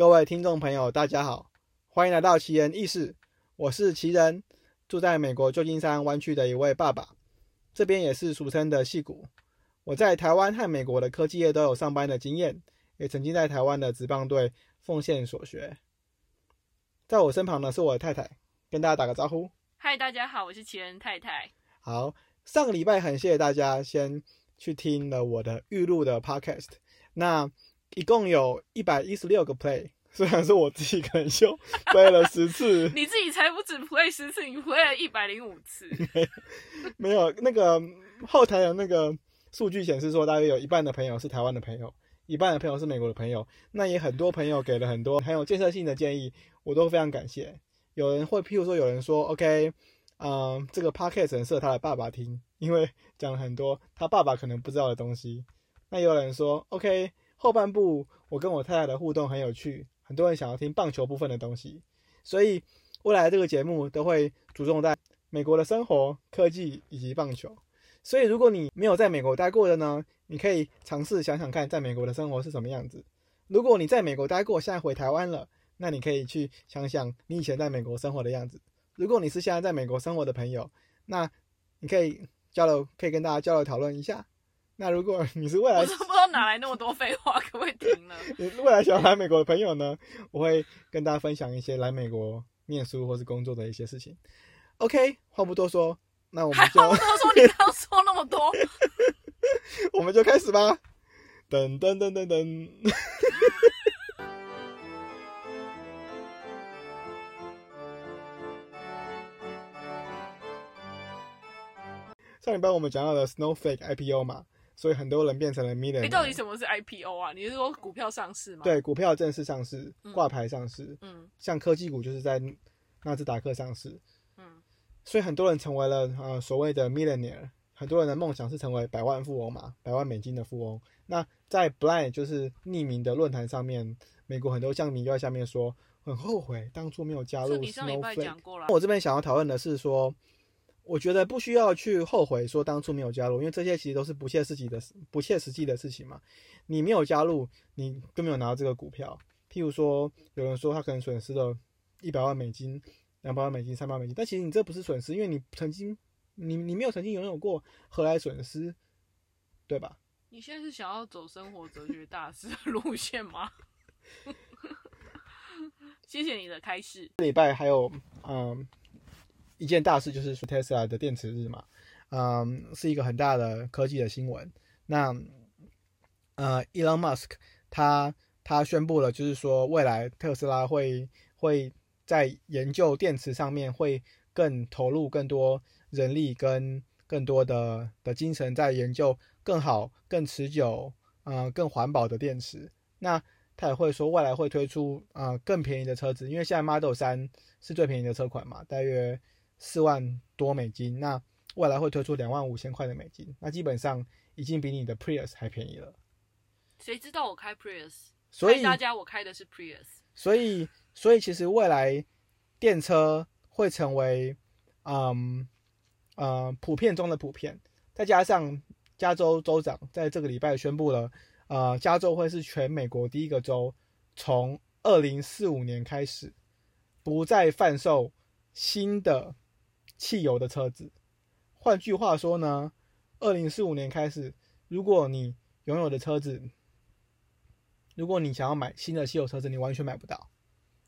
各位听众朋友，大家好，欢迎来到奇人异事。我是奇人，住在美国旧金山湾区的一位爸爸，这边也是俗称的戏谷。我在台湾和美国的科技业都有上班的经验，也曾经在台湾的职棒队奉献所学。在我身旁的是我的太太，跟大家打个招呼。嗨，大家好，我是奇人太太。好，上个礼拜很谢谢大家先去听了我的预录的 podcast，那一共有一百一十六个 play。虽然是我自己可能就 play 了十次，你自己才不止 play 十次，你 play 了一百零五次。没有那个后台的那个数据显示说，大约有一半的朋友是台湾的朋友，一半的朋友是美国的朋友。那也很多朋友给了很多很有建设性的建议，我都非常感谢。有人会，譬如说有人说，OK，嗯，这个 podcast 很适合他的爸爸听，因为讲了很多他爸爸可能不知道的东西。那也有人说，OK，后半部我跟我太太的互动很有趣。很多人想要听棒球部分的东西，所以未来这个节目都会注重在美国的生活、科技以及棒球。所以如果你没有在美国待过的呢，你可以尝试想想看，在美国的生活是什么样子。如果你在美国待过，现在回台湾了，那你可以去想想你以前在美国生活的样子。如果你是现在在美国生活的朋友，那你可以交流，可以跟大家交流讨论一下。那如果你是未来，我不知道哪来那么多废话，可不可以停了？你未来想要来美国的朋友呢？我会跟大家分享一些来美国念书或是工作的一些事情。OK，话不多说，那我们就话不多说，你刚说那么多，我们就开始吧。噔噔噔噔噔。上礼拜我们讲到了 Snowflake IPO 嘛。所以很多人变成了 million。你到底什么是 IPO 啊？你是说股票上市吗？对，股票正式上市，挂牌上市。嗯，像科技股就是在纳斯达克上市。嗯，所以很多人成为了呃所谓的 millionaire。很多人的梦想是成为百万富翁嘛，百万美金的富翁。那在 Blind 就是匿名的论坛上面，美国很多乡民就在下面说很后悔当初没有加入 Snowflake。我这边想要讨论的是说。我觉得不需要去后悔说当初没有加入，因为这些其实都是不切实际的、不切实际的事情嘛。你没有加入，你就没有拿到这个股票。譬如说，有人说他可能损失了一百万美金、两百万美金、三百万美金，但其实你这不是损失，因为你曾经你你没有曾经拥有过，何来损失？对吧？你现在是想要走生活哲学大师的路线吗？谢谢你的开示。这礼拜还有嗯。一件大事就是 Tesla 的电池日嘛，嗯，是一个很大的科技的新闻。那呃，Elon Musk 他他宣布了，就是说未来特斯拉会会在研究电池上面会更投入更多人力跟更多的的精神，在研究更好、更持久、呃更环保的电池。那他也会说未来会推出啊更便宜的车子，因为现在 Model 三是最便宜的车款嘛，大约。四万多美金，那未来会推出两万五千块的美金，那基本上已经比你的 Prius 还便宜了。谁知道我开 Prius？所以大家我开的是 Prius。所以，所以其实未来电车会成为，嗯，呃，普遍中的普遍。再加上加州州长在这个礼拜宣布了，呃，加州会是全美国第一个州，从二零四五年开始不再贩售新的。汽油的车子，换句话说呢，二零四五年开始，如果你拥有的车子，如果你想要买新的汽油车子，你完全买不到。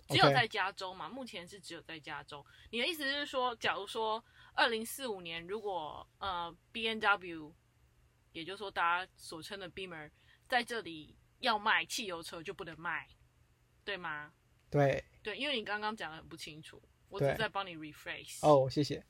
只有在加州嘛？目前是只有在加州。你的意思是说，假如说二零四五年，如果呃 B N W，也就是说大家所称的 Beamer，在这里要卖汽油车就不能卖，对吗？对。对，因为你刚刚讲的很不清楚。我只是在帮你 rephrase 哦，谢谢。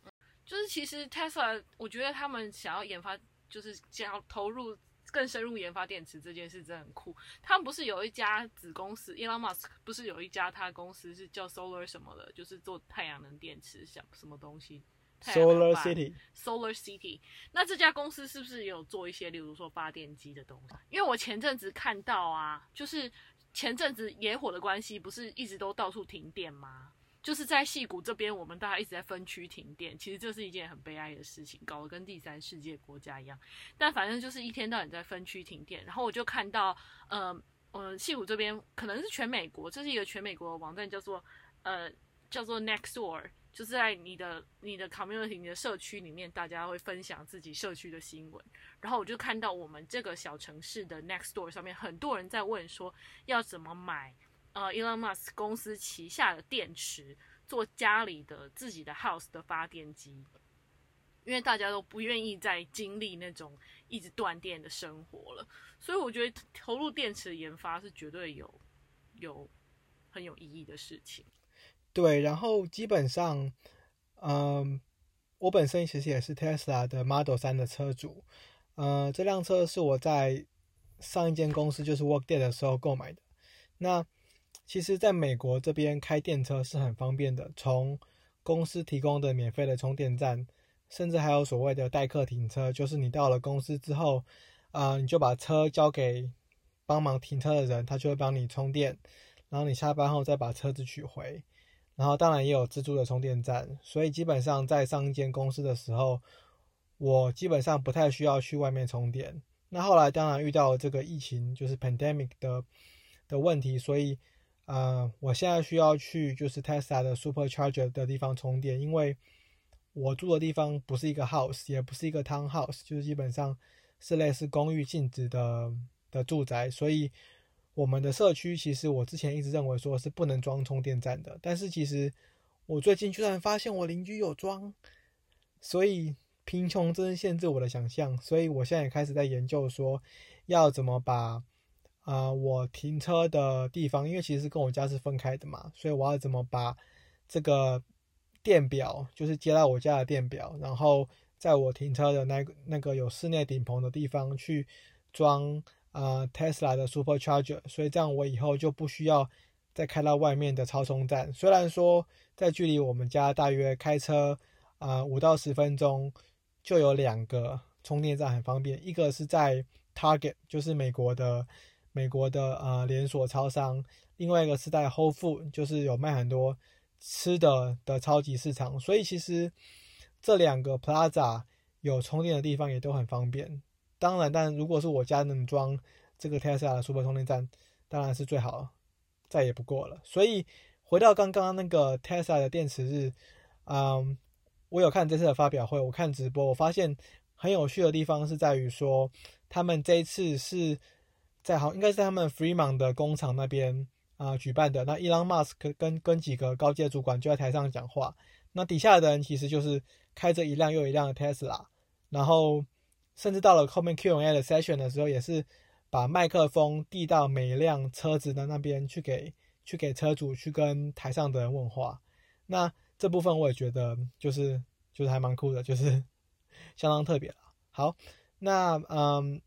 就是其实 Tesla，我觉得他们想要研发，就是想要投入更深入研发电池这件事，真的很酷。他们不是有一家子公司，Elon Musk 不是有一家他公司是叫 Solar 什么的，就是做太阳能电池，想什么东西？Solar City，Solar City。那这家公司是不是有做一些，例如说发电机的东西？因为我前阵子看到啊，就是前阵子野火的关系，不是一直都到处停电吗？就是在戏谷这边，我们大家一直在分区停电，其实这是一件很悲哀的事情，搞得跟第三世界国家一样。但反正就是一天到晚在分区停电，然后我就看到，呃，呃，戏谷这边可能是全美国，这是一个全美国的网站，叫做呃叫做 Nextdoor，就是在你的你的 community 你的社区里面，大家会分享自己社区的新闻。然后我就看到我们这个小城市的 Nextdoor 上面，很多人在问说要怎么买呃 Elon Musk 公司旗下的电池，做家里的自己的 house 的发电机。因为大家都不愿意再经历那种一直断电的生活了，所以我觉得投入电池的研发是绝对有有很有意义的事情。对，然后基本上，嗯，我本身其实也是 Tesla 的 Model 三的车主，呃，这辆车是我在上一间公司就是 Workday 的时候购买的。那其实，在美国这边开电车是很方便的，从公司提供的免费的充电站。甚至还有所谓的代客停车，就是你到了公司之后，啊，你就把车交给帮忙停车的人，他就会帮你充电，然后你下班后再把车子取回。然后当然也有自助的充电站，所以基本上在上一间公司的时候，我基本上不太需要去外面充电。那后来当然遇到这个疫情，就是 pandemic 的的问题，所以啊，我现在需要去就是 Tesla 的 Supercharger 的地方充电，因为。我住的地方不是一个 house，也不是一个 townhouse，就是基本上是类似公寓性质的的住宅，所以我们的社区其实我之前一直认为说是不能装充电站的，但是其实我最近居然发现我邻居有装，所以贫穷真是限制我的想象，所以我现在也开始在研究说要怎么把啊我停车的地方，因为其实跟我家是分开的嘛，所以我要怎么把这个。电表就是接到我家的电表，然后在我停车的那那个有室内顶棚的地方去装啊 Tesla 的 Supercharger，所以这样我以后就不需要再开到外面的超充站。虽然说在距离我们家大约开车啊五到十分钟就有两个充电站很方便，一个是在 Target，就是美国的美国的呃连锁超商，另外一个是在 Whole Food，就是有卖很多。吃的的超级市场，所以其实这两个 Plaza 有充电的地方也都很方便。当然，但如果是我家能装这个 Tesla 的 Super 充电站，当然是最好，再也不过了。所以回到刚刚那个 Tesla 的电池日，嗯，我有看这次的发表会，我看直播，我发现很有趣的地方是在于说，他们这一次是在好，应该是在他们 Fremont 的工厂那边。啊，举办的那伊朗马斯克跟跟几个高阶主管就在台上讲话，那底下的人其实就是开着一辆又一辆的 Tesla，然后甚至到了后面 Q&A 的 session 的时候，也是把麦克风递到每一辆车子的那边去给去给车主去跟台上的人问话。那这部分我也觉得就是就是还蛮酷的，就是 相当特别了。好，那嗯，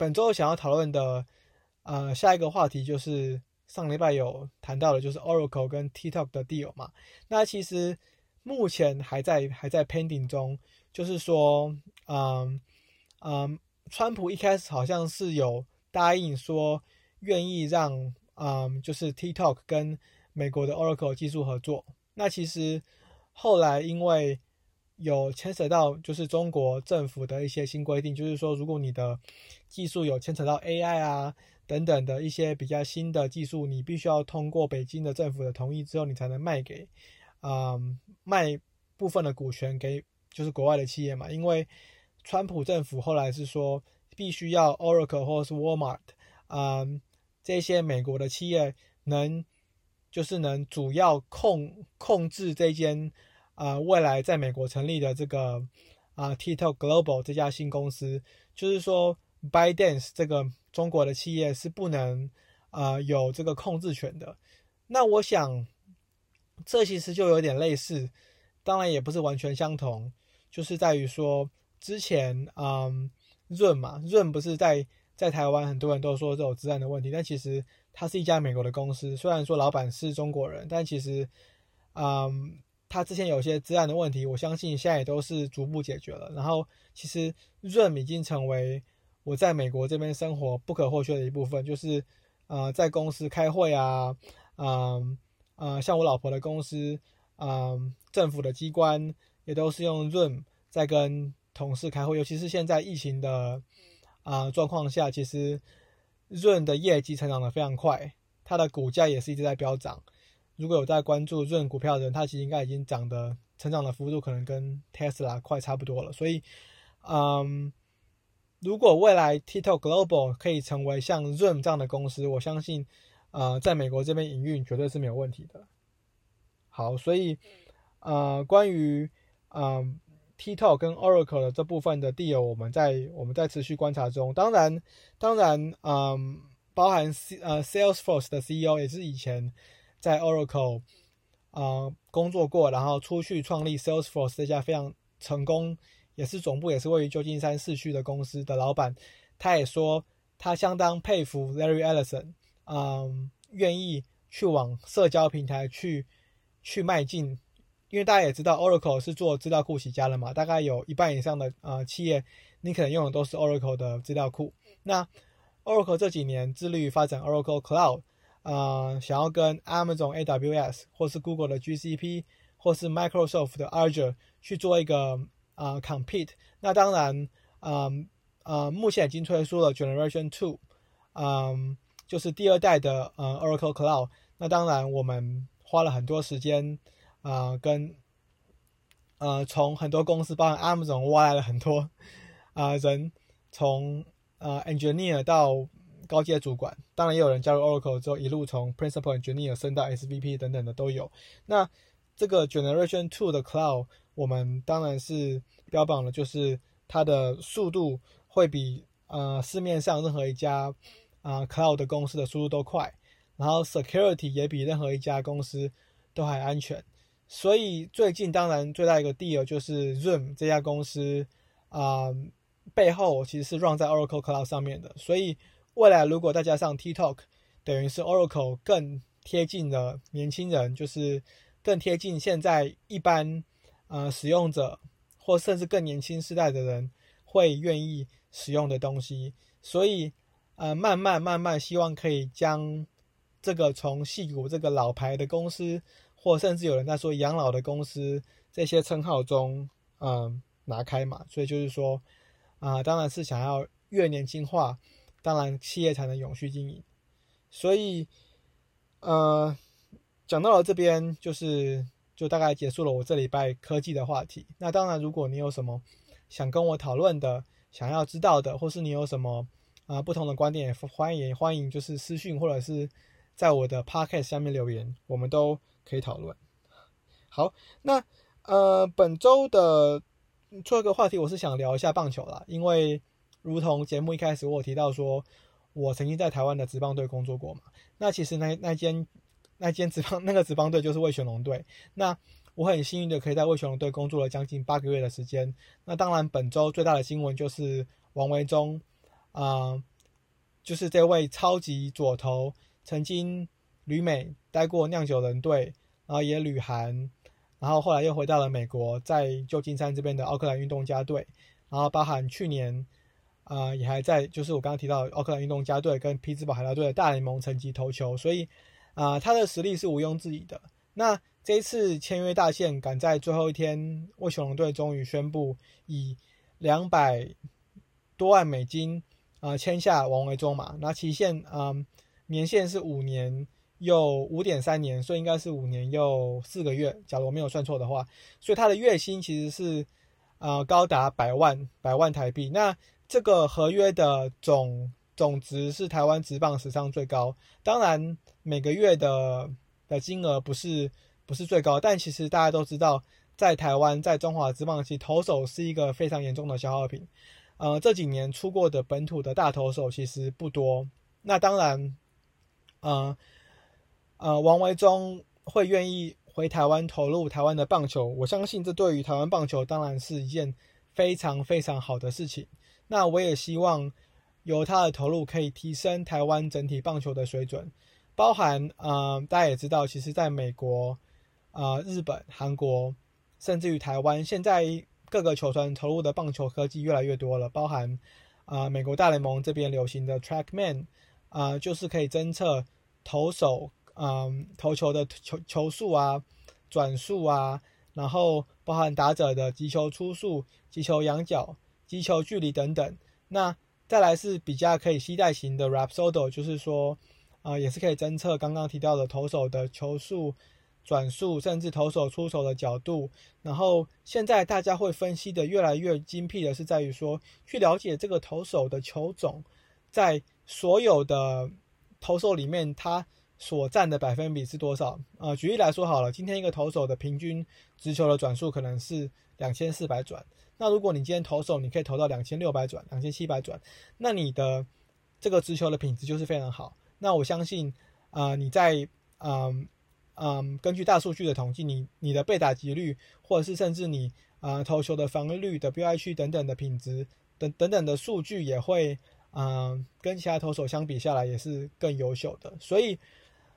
本周想要讨论的呃下一个话题就是。上礼拜有谈到的，就是 Oracle 跟 TikTok 的 deal 嘛。那其实目前还在还在 pending 中，就是说，嗯嗯，川普一开始好像是有答应说愿意让，嗯，就是 TikTok 跟美国的 Oracle 技术合作。那其实后来因为有牵扯到就是中国政府的一些新规定，就是说如果你的技术有牵扯到 AI 啊。等等的一些比较新的技术，你必须要通过北京的政府的同意之后，你才能卖给，啊，卖部分的股权给就是国外的企业嘛。因为川普政府后来是说，必须要 Oracle 或是 Walmart，啊，这些美国的企业能就是能主要控控制这间啊未来在美国成立的这个啊 TikTok Global 这家新公司，就是说 b y d a n c e 这个。中国的企业是不能啊有这个控制权的。那我想，这其实就有点类似，当然也不是完全相同，就是在于说，之前嗯润嘛，润不是在在台湾很多人都说这种治安的问题，但其实它是一家美国的公司，虽然说老板是中国人，但其实嗯，它之前有些治安的问题，我相信现在也都是逐步解决了。然后其实润已经成为。我在美国这边生活不可或缺的一部分，就是呃在公司开会啊，嗯呃像我老婆的公司，嗯政府的机关也都是用 Zoom 在跟同事开会，尤其是现在疫情的啊状况下，其实润的业绩成长的非常快，它的股价也是一直在飙涨。如果有在关注润股票的人，它其实应该已经涨的成长的幅度可能跟 Tesla 快差不多了。所以，嗯，如果未来 TikTok Global 可以成为像润这样的公司，我相信，呃，在美国这边营运绝对是没有问题的。好，所以，呃，关于，嗯。TikTok 跟 Oracle 的这部分的 deal，我们在我们在持续观察中。当然，当然，嗯，包含 C 呃 Salesforce 的 CEO 也是以前在 Oracle 啊工作过，然后出去创立 Salesforce 这家非常成功，也是总部也是位于旧金山市区的公司的老板。他也说，他相当佩服 Larry Ellison，嗯，愿意去往社交平台去去迈进。因为大家也知道，Oracle 是做资料库起家的嘛，大概有一半以上的呃企业，你可能用的都是 Oracle 的资料库。那 Oracle 这几年致力于发展 Oracle Cloud，呃，想要跟 Amazon AWS 或是 Google 的 GCP 或是 Microsoft 的 Azure 去做一个啊 compete。那当然，嗯呃，目前已经推出了 Generation Two，嗯，就是第二代的呃 Oracle Cloud。那当然，我们花了很多时间。啊，跟呃，从很多公司，包含 Amazon 挖来了很多啊人，从呃 engineer 到高阶主管，当然也有人加入 Oracle 之后，一路从 principal engineer 升到 SVP 等等的都有。那这个 Generation Two 的 Cloud，我们当然是标榜的就是它的速度会比呃市面上任何一家啊 Cloud 的公司的速度都快，然后 Security 也比任何一家公司都还安全。所以最近当然最大一个 deal 就是 Zoom 这家公司啊，背后其实是 run 在 Oracle Cloud 上面的。所以未来如果再加上 TikTok，等于是 Oracle 更贴近的年轻人，就是更贴近现在一般呃使用者或甚至更年轻世代的人会愿意使用的东西。所以呃慢慢慢慢希望可以将这个从戏骨这个老牌的公司。或甚至有人在说养老的公司这些称号中，嗯，拿开嘛，所以就是说，啊，当然是想要越年轻化，当然企业才能永续经营。所以，呃，讲到了这边，就是就大概结束了我这礼拜科技的话题。那当然，如果你有什么想跟我讨论的、想要知道的，或是你有什么啊不同的观点，欢迎欢迎就是私讯或者是在我的 podcast 下面留言，我们都。可以讨论。好，那呃，本周的最后一个话题，我是想聊一下棒球啦，因为如同节目一开始我提到说，我曾经在台湾的职棒队工作过嘛。那其实那那间那间职棒 那个职棒队就是魏全龙队。那我很幸运的可以在魏全龙队工作了将近八个月的时间。那当然，本周最大的新闻就是王维忠啊，就是这位超级左投，曾经旅美待过酿酒人队。然后也旅韩，然后后来又回到了美国，在旧金山这边的奥克兰运动家队，然后包含去年，啊也还在，就是我刚刚提到奥克兰运动家队跟匹兹堡海盗队的大联盟层级投球，所以啊他的实力是毋庸置疑的。那这一次签约大限赶在最后一天，为雄龙队终于宣布以两百多万美金啊签下王维忠嘛，那期限啊年限是五年。又五点三年，所以应该是五年又四个月。假如我没有算错的话，所以他的月薪其实是啊高达百万百万台币。那这个合约的总总值是台湾职棒史上最高。当然每个月的的金额不是不是最高，但其实大家都知道，在台湾在中华职棒其实投手是一个非常严重的消耗品。呃，这几年出过的本土的大投手其实不多。那当然，呃。呃，王维忠会愿意回台湾投入台湾的棒球，我相信这对于台湾棒球当然是一件非常非常好的事情。那我也希望由他的投入可以提升台湾整体棒球的水准，包含呃，大家也知道，其实在美国、啊日本、韩国，甚至于台湾，现在各个球团投入的棒球科技越来越多了，包含啊美国大联盟这边流行的 TrackMan，啊就是可以侦测投手。嗯，投球的球球速啊，转速啊，然后包含打者的击球出速、击球仰角、击球距离等等。那再来是比较可以携带型的 Rapsodo，就是说，啊，也是可以侦测刚刚提到的投手的球速、转速，甚至投手出手的角度。然后现在大家会分析的越来越精辟的是在于说，去了解这个投手的球种，在所有的投手里面，他所占的百分比是多少？啊，举例来说好了，今天一个投手的平均直球的转速可能是两千四百转。那如果你今天投手，你可以投到两千六百转、两千七百转，那你的这个直球的品质就是非常好。那我相信，啊，你在嗯嗯根据大数据的统计，你你的被打击率，或者是甚至你啊投球的防御率的 BI 区等等的品质等等等的数据，也会嗯跟其他投手相比下来也是更优秀的。所以，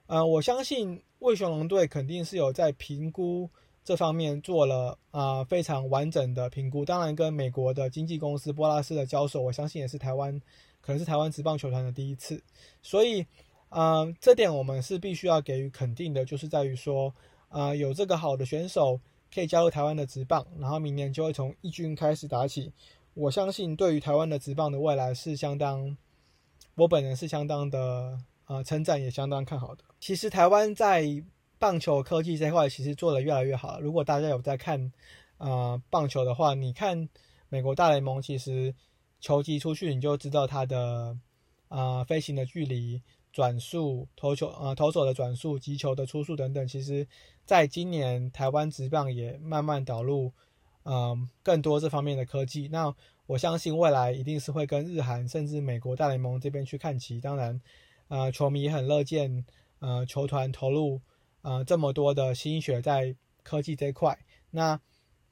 呃，我相信魏雄龙队肯定是有在评估。这方面做了啊非常完整的评估，当然跟美国的经纪公司波拉斯的交手，我相信也是台湾可能是台湾职棒球团的第一次，所以啊这点我们是必须要给予肯定的，就是在于说啊有这个好的选手可以加入台湾的职棒，然后明年就会从一军开始打起，我相信对于台湾的职棒的未来是相当，我本人是相当的啊称赞也相当看好的。其实台湾在棒球科技这块其实做的越来越好。如果大家有在看啊棒球的话，你看美国大联盟，其实球击出去你就知道它的啊飞行的距离、转速、投球啊投手的转速、击球的出速等等。其实，在今年台湾职棒也慢慢导入嗯更多这方面的科技。那我相信未来一定是会跟日韩甚至美国大联盟这边去看齐。当然，啊球迷很乐见呃球团投入。啊，这么多的心血在科技这块，那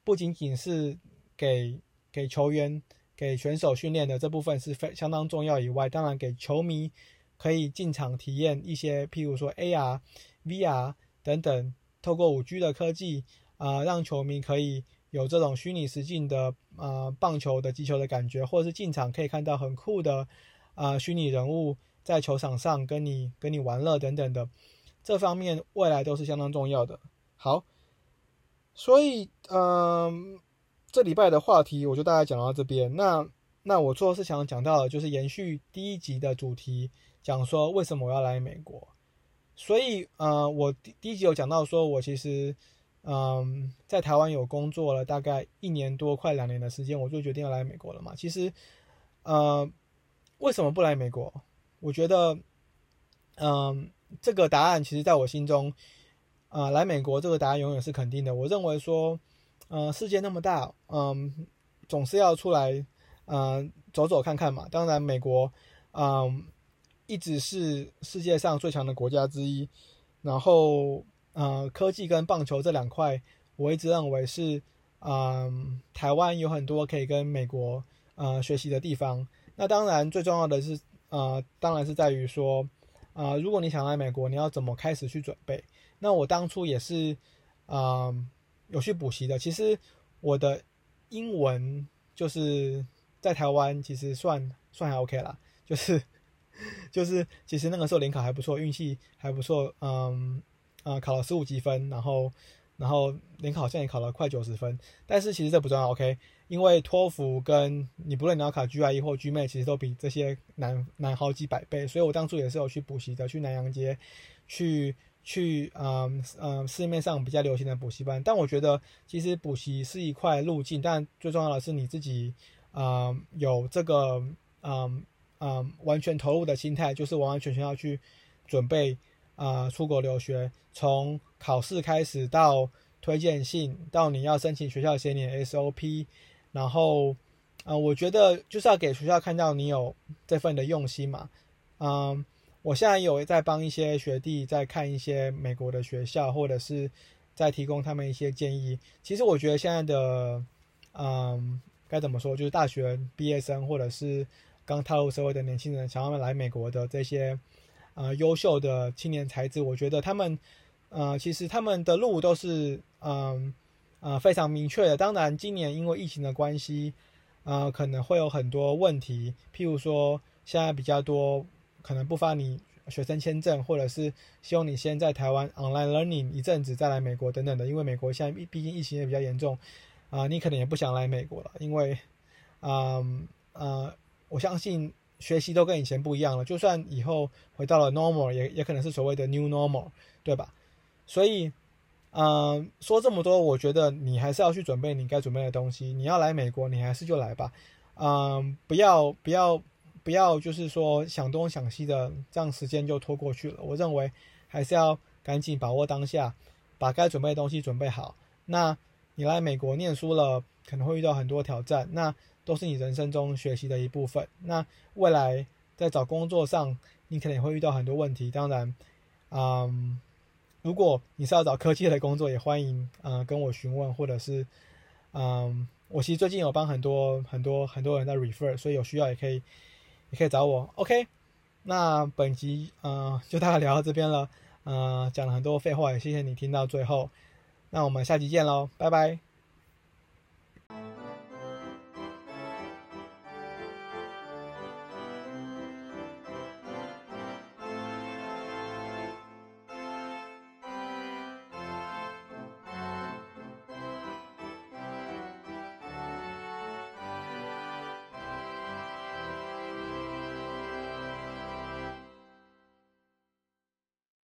不仅仅是给给球员、给选手训练的这部分是非相当重要以外，当然给球迷可以进场体验一些，譬如说 AR、VR 等等，透过五 G 的科技啊，让球迷可以有这种虚拟实境的啊棒球的击球的感觉，或者是进场可以看到很酷的啊虚拟人物在球场上跟你跟你玩乐等等的。这方面未来都是相当重要的。好，所以嗯，这礼拜的话题我就大概讲到这边。那那我最后是想讲到的，就是延续第一集的主题，讲说为什么我要来美国。所以呃，我第第一集有讲到说，我其实嗯在台湾有工作了大概一年多，快两年的时间，我就决定要来美国了嘛。其实呃，为什么不来美国？我觉得嗯。这个答案其实在我心中，啊，来美国这个答案永远是肯定的。我认为说，呃，世界那么大，嗯，总是要出来，嗯，走走看看嘛。当然，美国，嗯，一直是世界上最强的国家之一。然后，呃，科技跟棒球这两块，我一直认为是，嗯，台湾有很多可以跟美国，呃，学习的地方。那当然，最重要的是，呃，当然是在于说。啊，如果你想来美国，你要怎么开始去准备？那我当初也是，啊，有去补习的。其实我的英文就是在台湾，其实算算还 OK 啦，就是 就是其实那个时候联考还不错，运气还不错，嗯啊，考了十五积分，然后。然后联考好像也考了快九十分，但是其实这不重要，OK？因为托福跟你不论你要考 GRE 或 GMAT，其实都比这些难难好几百倍，所以我当初也是有去补习的，去南洋街，去去嗯嗯市面上比较流行的补习班。但我觉得其实补习是一块路径，但最重要的是你自己啊有这个嗯嗯完全投入的心态，就是完完全全要去准备。啊，出国留学，从考试开始到推荐信，到你要申请学校写你的 SOP，然后，啊，我觉得就是要给学校看到你有这份的用心嘛。嗯，我现在有在帮一些学弟在看一些美国的学校，或者是在提供他们一些建议。其实我觉得现在的，嗯，该怎么说，就是大学毕业生或者是刚踏入社会的年轻人，想要来美国的这些。呃，优秀的青年才子，我觉得他们，呃，其实他们的路都是，嗯，呃，非常明确的。当然，今年因为疫情的关系，呃，可能会有很多问题，譬如说，现在比较多可能不发你学生签证，或者是希望你先在台湾 online learning 一阵子再来美国等等的。因为美国现在毕竟疫情也比较严重，啊，你可能也不想来美国了，因为，嗯，呃。我相信学习都跟以前不一样了。就算以后回到了 normal，也也可能是所谓的 new normal，对吧？所以，嗯，说这么多，我觉得你还是要去准备你该准备的东西。你要来美国，你还是就来吧。嗯，不要不要不要，就是说想东想西的，这样时间就拖过去了。我认为还是要赶紧把握当下，把该准备的东西准备好。那你来美国念书了，可能会遇到很多挑战，那都是你人生中学习的一部分。那未来在找工作上，你可能也会遇到很多问题。当然，嗯，如果你是要找科技的工作，也欢迎嗯跟我询问，或者是嗯。我其实最近有帮很多很多很多人在 refer，所以有需要也可以也可以找我。OK，那本集嗯就大概聊到这边了，嗯讲了很多废话，也谢谢你听到最后。那我们下期见喽，拜拜。